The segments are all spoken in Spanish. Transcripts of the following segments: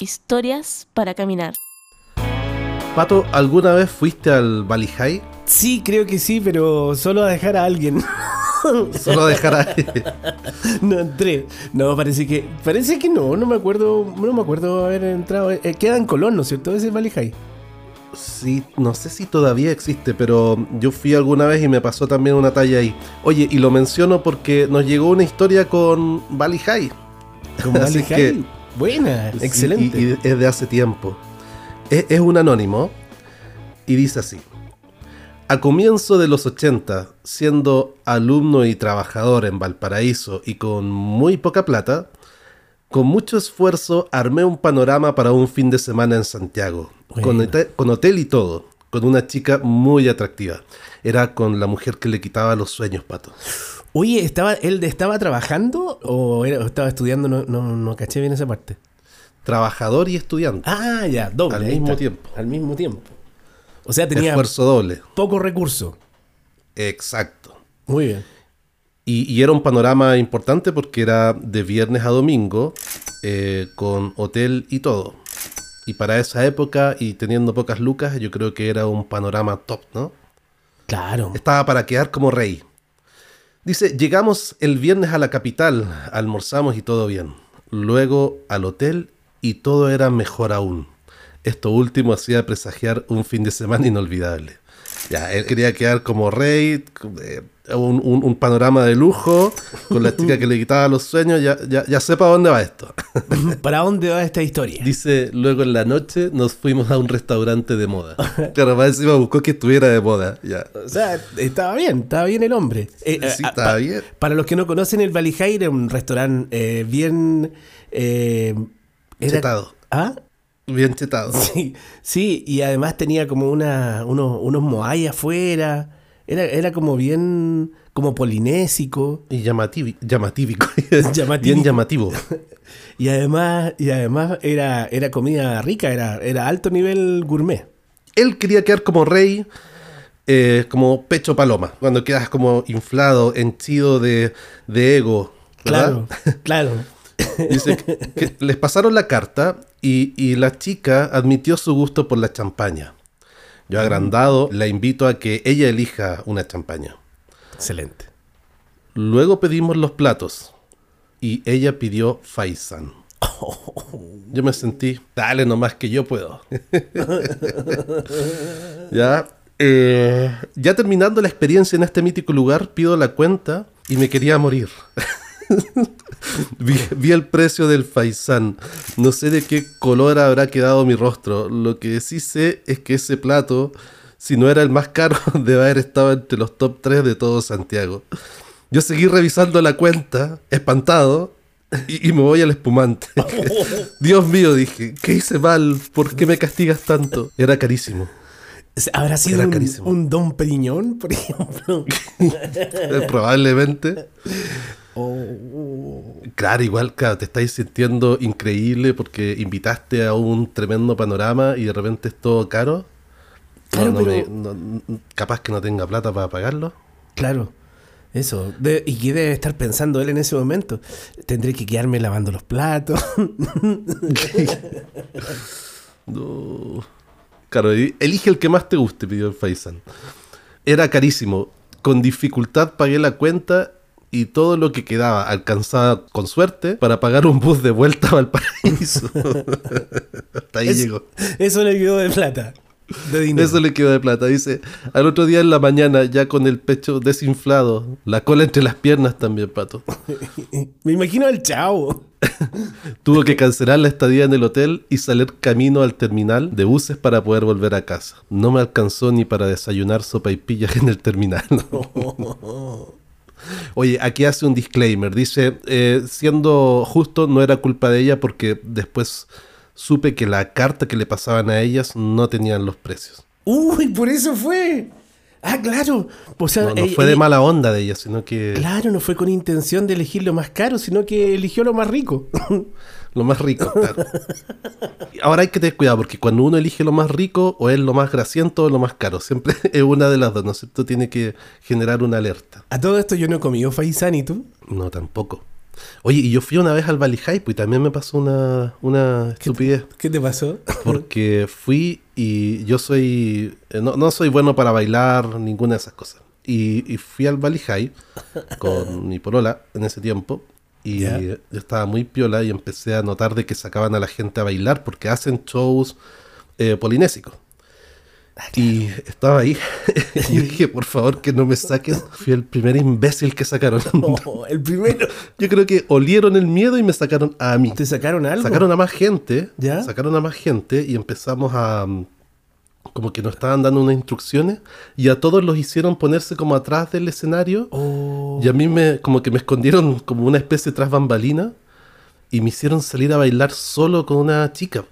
historias para caminar. Pato, ¿alguna vez fuiste al High? Sí, creo que sí, pero solo a dejar a alguien. Solo a dejar a... no entré. No, parece que. Parece que no, no me acuerdo. No me acuerdo haber entrado. Eh, queda en Colón, ¿no es cierto? Ese High. Sí, no sé si todavía existe, pero yo fui alguna vez y me pasó también una talla ahí. Oye, y lo menciono porque nos llegó una historia con High. Con High. Buena, Sí, excelente. y, y es de hace tiempo. Es, es un anónimo y dice así. A comienzo de los 80, siendo alumno y trabajador en Valparaíso y con muy poca plata, con mucho esfuerzo armé un panorama para un fin de semana en Santiago, con, hotel, con hotel y todo, con una chica muy atractiva. Era con la mujer que le quitaba los sueños, pato. Oye, ¿estaba, ¿él estaba trabajando o, era- estaba estudiando? No, no, no caché bien esa parte. Trabajador y estudiante. Ah, ya, doble. Al mismo tiempo. Al mismo tiempo. O sea, tenía Esfuerzo doble. poco recurso. Exacto. Muy bien. Y, y era un panorama importante porque era de viernes a domingo, eh, con hotel y todo. Y para esa época, y teniendo pocas lucas, yo creo que era un panorama top, ¿no? Claro. Estaba para quedar como rey. Dice, llegamos el viernes a la capital, almorzamos y todo bien. Luego al hotel y todo era mejor aún. Esto último hacía presagiar un fin de semana inolvidable. Ya, él quería quedar como rey, eh, un, un- un panorama de lujo, con la chica que le quitaba los sueños, ya, ya, ya sepa dónde va esto. ¿Para dónde va esta historia? Dice, luego en la noche nos fuimos a un restaurante de moda. Claro, más encima buscó que estuviera de moda. Ya. O sea, estaba bien, estaba bien el hombre. Eh, Sí, eh, estaba pa- bien. Para los que no conocen, el High era un restaurante eh, bien... eh, era- Chetado. ¿Ah? Bien chetado. Sí, sí, y además tenía como una, unos, unos moai afuera. Era, era como bien, como polinésico. Y llamativo. Bien llamativo. Y además, y además era, era comida rica, era, era alto nivel gourmet. Él quería quedar como rey, eh, como pecho paloma. Cuando quedas como inflado, henchido de, de ego. ¿verdad? Claro, claro. Dice que, que les pasaron la carta y, y la chica admitió su gusto por la champaña. Yo agrandado la invito a que ella elija una champaña. Excelente. Luego pedimos los platos y ella pidió faisán. Yo me sentí, dale nomás que yo puedo. ya, eh, ya terminando la experiencia en este mítico lugar, pido la cuenta y me quería morir. vi, vi el precio del faisán. No sé de qué color habrá quedado mi rostro. Lo que sí sé es que ese plato, si no era el más caro, debe haber estado entre los top 3 de todo Santiago. Yo seguí revisando la cuenta, espantado, y, y me voy al espumante. Dios mío, dije, ¿qué hice mal? ¿Por qué me castigas tanto? Era carísimo. ¿Habrá sido un, un Don Periñón, por ejemplo? Probablemente. Oh. Claro, igual, claro, te estáis sintiendo increíble porque invitaste a un tremendo panorama y de repente es todo caro. Claro, no me- pero- no- capaz que no tenga plata para pagarlo. Claro, eso. De- ¿Y qué debe estar pensando él en ese momento? Tendré que quedarme lavando los platos. No. Claro, elige el que más te guste, pidió el Faisan. Era carísimo. Con dificultad pagué la cuenta y todo lo que quedaba alcanzaba con suerte para pagar un bus de vuelta a Valparaíso. Hasta ahí Es- llegó. Eso le quedó de plata. De dinero. Eso le quedó de plata. Dice, al otro día en la mañana, ya con el pecho desinflado, la cola entre las piernas también, pato. Me imagino al chavo. Tuvo que cancelar la estadía en el hotel y salir camino al terminal de buses para poder volver a casa. No me alcanzó ni para desayunar sopa y pillas en el terminal. Oye, aquí hace un disclaimer. Dice, eh, siendo justo, no era culpa de ella porque después supe que la carta que le pasaban a ellas no tenían los precios. Uy, por eso fue. Ah, claro. O sea, No, no ella- fue de mala onda de ella, sino que Claro, no fue con intención de elegir lo más caro, sino que eligió lo más rico. lo más rico. claro. Ahora hay que tener cuidado porque cuando uno elige lo más rico o es lo más grasiento o lo más caro, siempre es una de las dos, ¿no es cierto? Tiene que generar una alerta. A todo esto yo no he comido faisán y tú. No, tampoco. Oye, y yo fui una vez al Valley Hype y también me pasó una, una estupidez. ¿Qué te pasó? Porque fui y yo soy. eh, No, no soy bueno para bailar, ninguna de esas cosas. Y, y fui al Valley High con mi polola en ese tiempo. Y yo estaba muy piola y empecé a notar de que sacaban a la gente a bailar porque hacen shows eh, polinésicos. Y estaba ahí y yo dije, por favor, que no me saquen. Fui el primer imbécil que sacaron. Oh, el primero. Yo creo que olieron el miedo y me sacaron a mí. ¿Te sacaron algo? Sacaron a más gente, ¿Ya? sacaron a más gente y empezamos a... mm, Como que nos estaban dando unas instrucciones y a todos los hicieron ponerse como atrás del escenario Oh. Y a mí me como que me escondieron como una especie tras bambalina y me hicieron salir a bailar solo con una chica.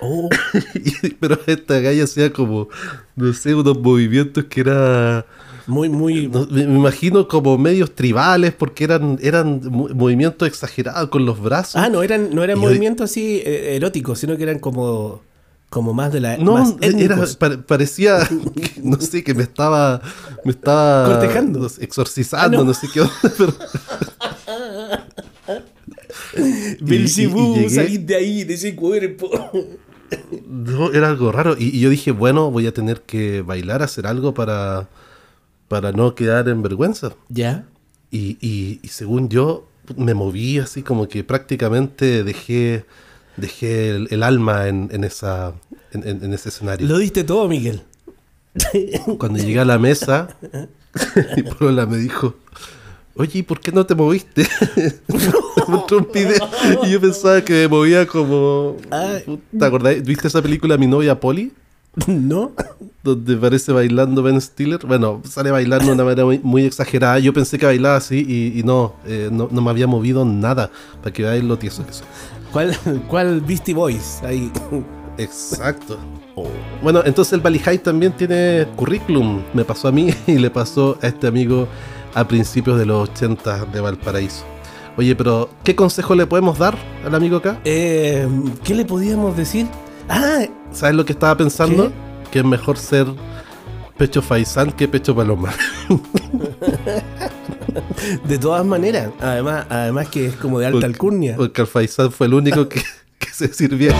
Oh. Y- pero esta galla hacía como, no sé, unos movimientos que era... Muy, muy. no, me, me imagino como medios tribales porque eran, eran mo- movimientos exagerados con los brazos. Ah, no eran, no eran Y movimientos así eh, eróticos, sino que eran como, como más de la. No, más era, étnicos. pa- parecía, no sé, que me estaba, me estaba Cortejando. no sé, exorcizando, Ah, no. no. sé qué onda, pero Belcebú, salid de ahí, de ese cuerpo. no, era algo raro. Y, y yo dije, bueno, voy a tener que bailar, hacer algo para, para no quedar en vergüenza. ¿Ya? Y, y- y según yo, me moví así como que prácticamente dejé, dejé el, el alma en, en esa, en, ese escenario. Lo diste todo, Miguel. Cuando llegué a la mesa, mi polola me dijo, oye, ¿y por qué no te moviste? un video y yo pensaba que me movía como... ¿Te acordás? ¿Viste esa película Mi novia Polly? ¿No? Donde parece bailando Ben Stiller. Bueno, sale bailando de una manera muy, muy exagerada. Yo pensé que bailaba así y, y no, eh, no, no me había movido nada para que veáis lo tieso que soy. ¿Cuál, cuál Beastie Boys? Ahí. Exacto. Bueno, entonces el Valley High también tiene currículum. Me pasó a mí y le pasó a este amigo a principios de los 80 de Valparaíso. Oye, pero ¿qué consejo le podemos dar al amigo acá? Eh, ¿Qué le podíamos decir? Ah, ¿Sabes lo que estaba pensando? Que es mejor ser pecho faisán que pecho paloma. De todas maneras. Además, además que es como de alta alcurnia. Porque el faisán fue el único que, que se sirvió.